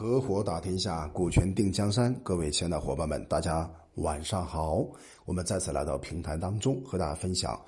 合伙打天下，股权定江山。各位亲爱的伙伴们，大家晚上好！我们再次来到平台当中，和大家分享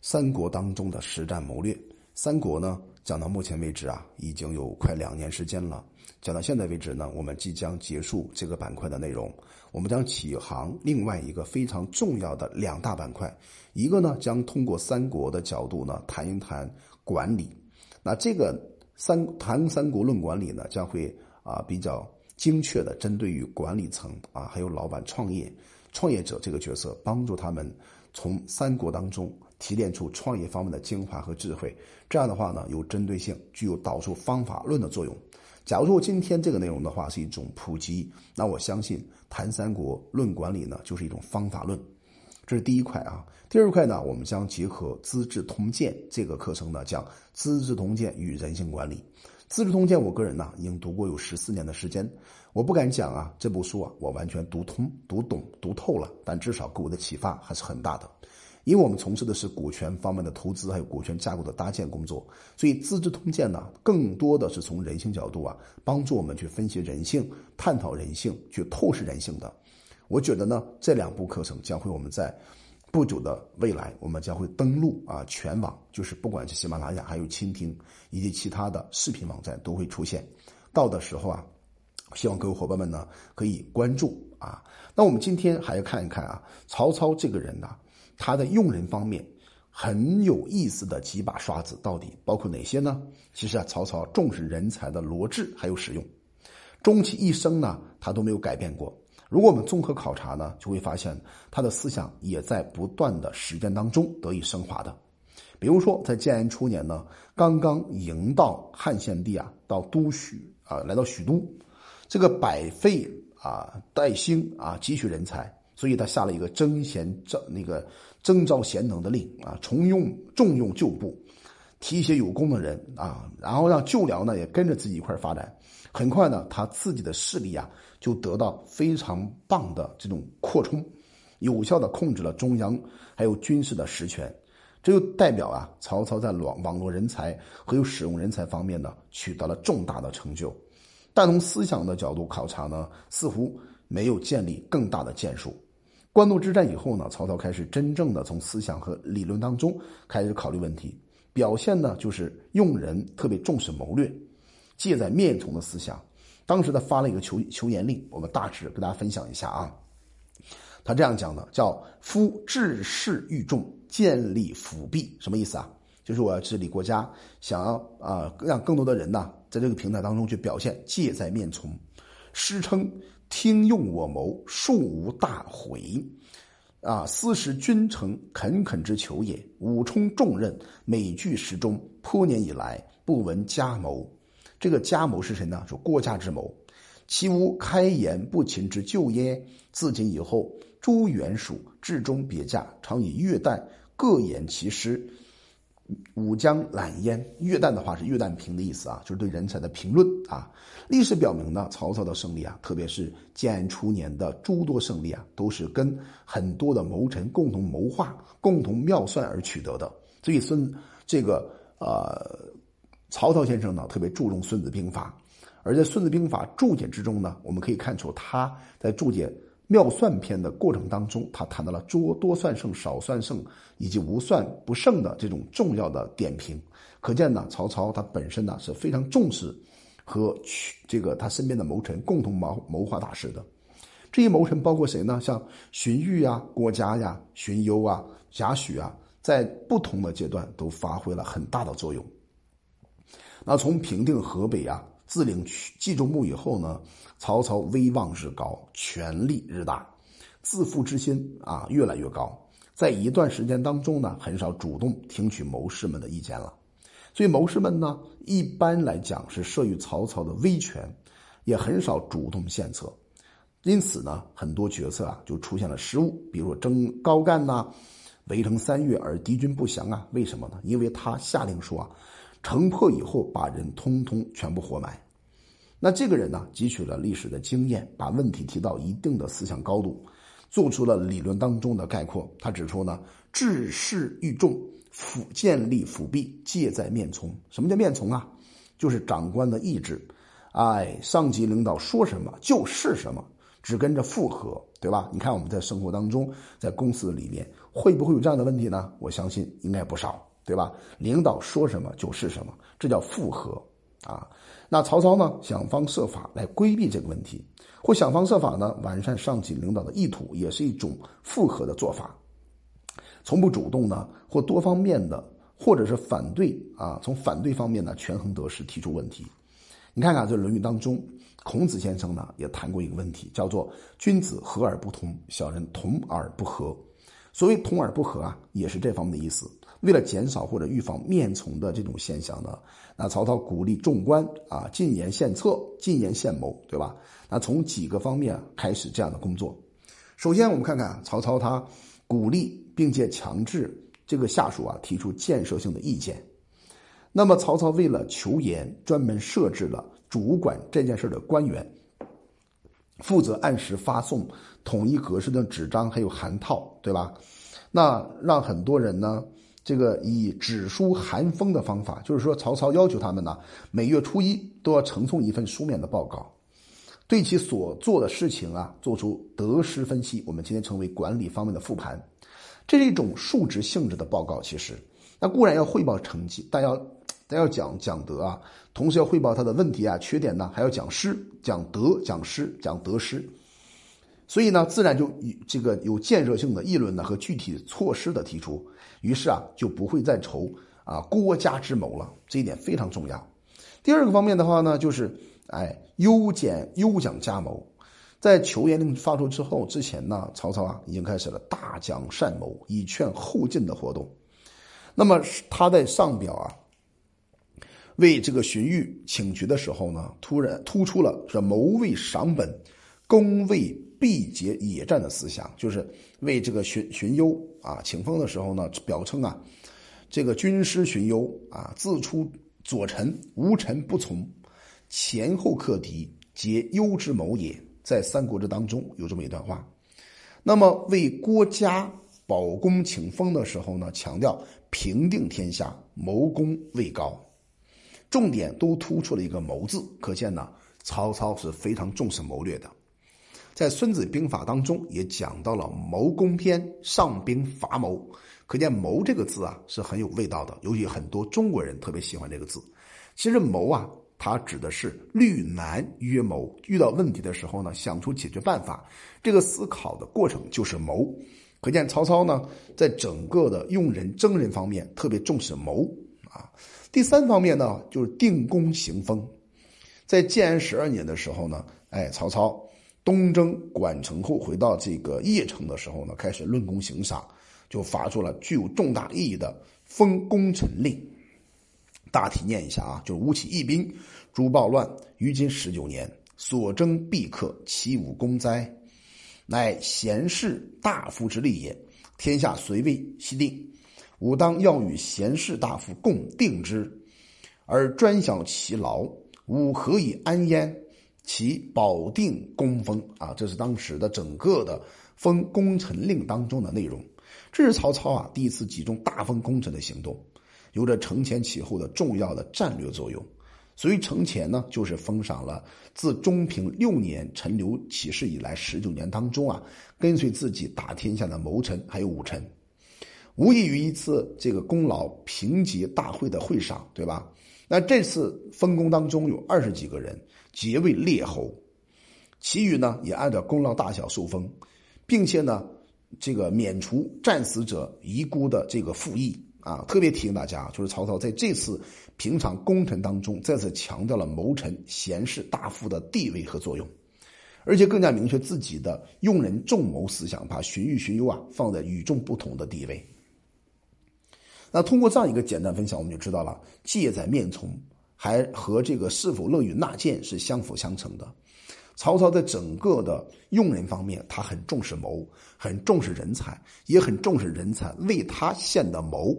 三国当中的实战谋略。三国呢，讲到目前为止啊，已经有快两年时间了。讲到现在为止呢，我们即将结束这个板块的内容，我们将起航另外一个非常重要的两大板块。一个呢，将通过三国的角度呢，谈一谈管理。那这个三谈三国论管理呢，将会。啊，比较精确的针对于管理层啊，还有老板、创业、创业者这个角色，帮助他们从三国当中提炼出创业方面的精华和智慧。这样的话呢，有针对性，具有导出方法论的作用。假如说今天这个内容的话是一种普及，那我相信谈三国论管理呢，就是一种方法论。这是第一块啊。第二块呢，我们将结合《资治通鉴》这个课程呢，讲《资治通鉴与人性管理》。《资治通鉴》，我个人呢已经读过有十四年的时间，我不敢讲啊，这部书啊我完全读通、读懂、读透了，但至少给我的启发还是很大的。因为我们从事的是股权方面的投资，还有股权架构的搭建工作，所以《资治通鉴》呢更多的是从人性角度啊，帮助我们去分析人性、探讨人性、去透视人性的。我觉得呢，这两部课程将会我们在。不久的未来，我们将会登陆啊全网，就是不管是喜马拉雅、还有蜻蜓以及其他的视频网站都会出现。到的时候啊，希望各位伙伴们呢可以关注啊。那我们今天还要看一看啊，曹操这个人呢，他的用人方面很有意思的几把刷子，到底包括哪些呢？其实啊，曹操重视人才的罗致还有使用，终其一生呢，他都没有改变过。如果我们综合考察呢，就会发现他的思想也在不断的实践当中得以升华的。比如说，在建安初年呢，刚刚迎到汉献帝啊，到都许啊，来到许都，这个百废啊，待兴啊，汲取人才，所以他下了一个征贤征那个征召贤能的令啊，重用重用旧部，提携有功的人啊，然后让旧僚呢也跟着自己一块发展。很快呢，他自己的势力啊。就得到非常棒的这种扩充，有效的控制了中央还有军事的实权，这就代表啊，曹操在网网络人才和有使用人才方面呢，取得了重大的成就。但从思想的角度考察呢，似乎没有建立更大的建树。官渡之战以后呢，曹操开始真正的从思想和理论当中开始考虑问题，表现呢就是用人特别重视谋略，借在面从的思想。当时他发了一个求求言令，我们大致跟大家分享一下啊。他这样讲的，叫“夫治世欲重，建立辅弼”，什么意思啊？就是我要治理国家，想要啊让更多的人呢，在这个平台当中去表现，借在面从。诗称“听用我谋，庶无大悔”，啊，斯是君臣恳恳之求也。武充重任，每据时中，颇年以来，不闻家谋。这个家谋是谁呢？说郭嘉之谋，其无开言不勤之咎耶？自今以后，诸元属至中别驾，常以月旦各言其师，武将揽焉。月旦的话是月旦评的意思啊，就是对人才的评论啊。历史表明呢，曹操的胜利啊，特别是建安初年的诸多胜利啊，都是跟很多的谋臣共同谋划、共同妙算而取得的。所以孙这个呃。曹操先生呢，特别注重《孙子兵法》，而在《孙子兵法》注解之中呢，我们可以看出他在注解妙算篇的过程当中，他谈到了多多算胜、少算胜以及无算不胜的这种重要的点评。可见呢，曹操他本身呢是非常重视和这个他身边的谋臣共同谋谋划大事的。这些谋臣包括谁呢？像荀彧啊、郭嘉呀、荀攸啊、贾诩啊，在不同的阶段都发挥了很大的作用。那从平定河北啊，自领冀州牧以后呢，曹操威望日高，权力日大，自负之心啊越来越高。在一段时间当中呢，很少主动听取谋士们的意见了。所以谋士们呢，一般来讲是慑于曹操的威权，也很少主动献策。因此呢，很多决策啊就出现了失误，比如征高干呐，围城三月而敌军不降啊。为什么呢？因为他下令说啊。城破以后，把人通通全部活埋。那这个人呢，汲取了历史的经验，把问题提到一定的思想高度，做出了理论当中的概括。他指出呢，治世欲重，辅建立辅弼，戒在面从。什么叫面从啊？就是长官的意志，哎，上级领导说什么就是什么，只跟着附和，对吧？你看我们在生活当中，在公司里面会不会有这样的问题呢？我相信应该不少，对吧？领导说什么就是什么，这叫附和啊。那曹操呢，想方设法来规避这个问题，或想方设法呢完善上级领导的意图，也是一种复合的做法。从不主动呢，或多方面的，或者是反对啊，从反对方面呢权衡得失，提出问题。你看看这《论语》当中，孔子先生呢也谈过一个问题，叫做“君子和而不同，小人同而不和”。所谓“同而不和”啊，也是这方面的意思。为了减少或者预防面从的这种现象呢，那曹操鼓励众官啊进言献策，进言献谋，对吧？那从几个方面开始这样的工作。首先，我们看看曹操他鼓励并且强制这个下属啊提出建设性的意见。那么，曹操为了求严，专门设置了主管这件事的官员，负责按时发送统一格式的纸张还有函套，对吧？那让很多人呢，这个以纸书函封的方法，就是说，曹操要求他们呢，每月初一都要呈送一份书面的报告，对其所做的事情啊，做出得失分析。我们今天称为管理方面的复盘，这是一种述职性质的报告。其实，那固然要汇报成绩，但要。但要讲讲德啊，同时要汇报他的问题啊、缺点呢，还要讲失、讲德、讲失、讲得失，所以呢，自然就这个有建设性的议论呢和具体措施的提出，于是啊，就不会再愁啊国家之谋了，这一点非常重要。第二个方面的话呢，就是哎优简优奖加谋，在求严令发出之后之前呢，曹操啊已经开始了大奖善谋，以劝后进的活动。那么他在上表啊。为这个荀彧请渠的时候呢，突然突出了这谋为赏本，功为必结野战的思想，就是为这个荀荀攸啊请封的时候呢，表称啊，这个军师荀攸啊，自出左臣，无臣不从，前后克敌，皆攸之谋也。在《三国志》当中有这么一段话。那么为郭嘉保公请封的时候呢，强调平定天下，谋功未高。重点都突出了一个“谋”字，可见呢，曹操是非常重视谋略的。在《孙子兵法》当中也讲到了“谋攻篇，上兵伐谋”，可见“谋”这个字啊是很有味道的，尤其很多中国人特别喜欢这个字。其实“谋”啊，它指的是虑难约谋，遇到问题的时候呢，想出解决办法，这个思考的过程就是谋。可见曹操呢，在整个的用人征人方面特别重视谋啊。第三方面呢，就是定功行风。在建安十二年的时候呢，哎，曹操东征管城后回到这个邺城的时候呢，开始论功行赏，就发出了具有重大意义的封功臣令。大体念一下啊，就是吴起义兵，诛暴乱，于今十九年，所征必克，其无功哉？乃贤士大夫之利也，天下虽未息定。吾当要与贤士大夫共定之，而专享其劳，吾何以安焉？其保定功封啊，这是当时的整个的封功臣令当中的内容。这是曹操啊第一次集中大封功臣的行动，有着承前启后的重要的战略作用。所以承前呢，就是封赏了自中平六年陈留起事以来十九年当中啊，跟随自己打天下的谋臣还有武臣。无异于一次这个功劳评级大会的会上，对吧？那这次分功当中有二十几个人皆为列侯，其余呢也按照功劳大小受封，并且呢这个免除战死者遗孤的这个赋役啊。特别提醒大家，就是曹操在这次平常功臣当中再次强调了谋臣、贤士、大夫的地位和作用，而且更加明确自己的用人重谋思想，把荀彧、荀攸啊放在与众不同的地位。那通过这样一个简单分享，我们就知道了戒在面从，还和这个是否乐于纳谏是相辅相成的。曹操在整个的用人方面，他很重视谋，很重视人才，也很重视人才为他献的谋。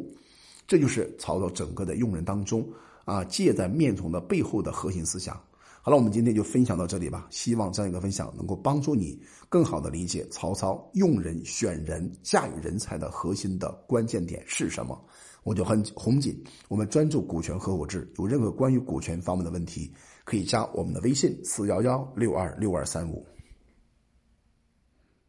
这就是曹操整个的用人当中啊，借在面从的背后的核心思想。好了，我们今天就分享到这里吧。希望这样一个分享能够帮助你更好的理解曹操用人、选人、驾驭人才的核心的关键点是什么。我就很红锦，我们专注股权合伙制，有任何关于股权方面的问题，可以加我们的微信四幺幺六二六二三五。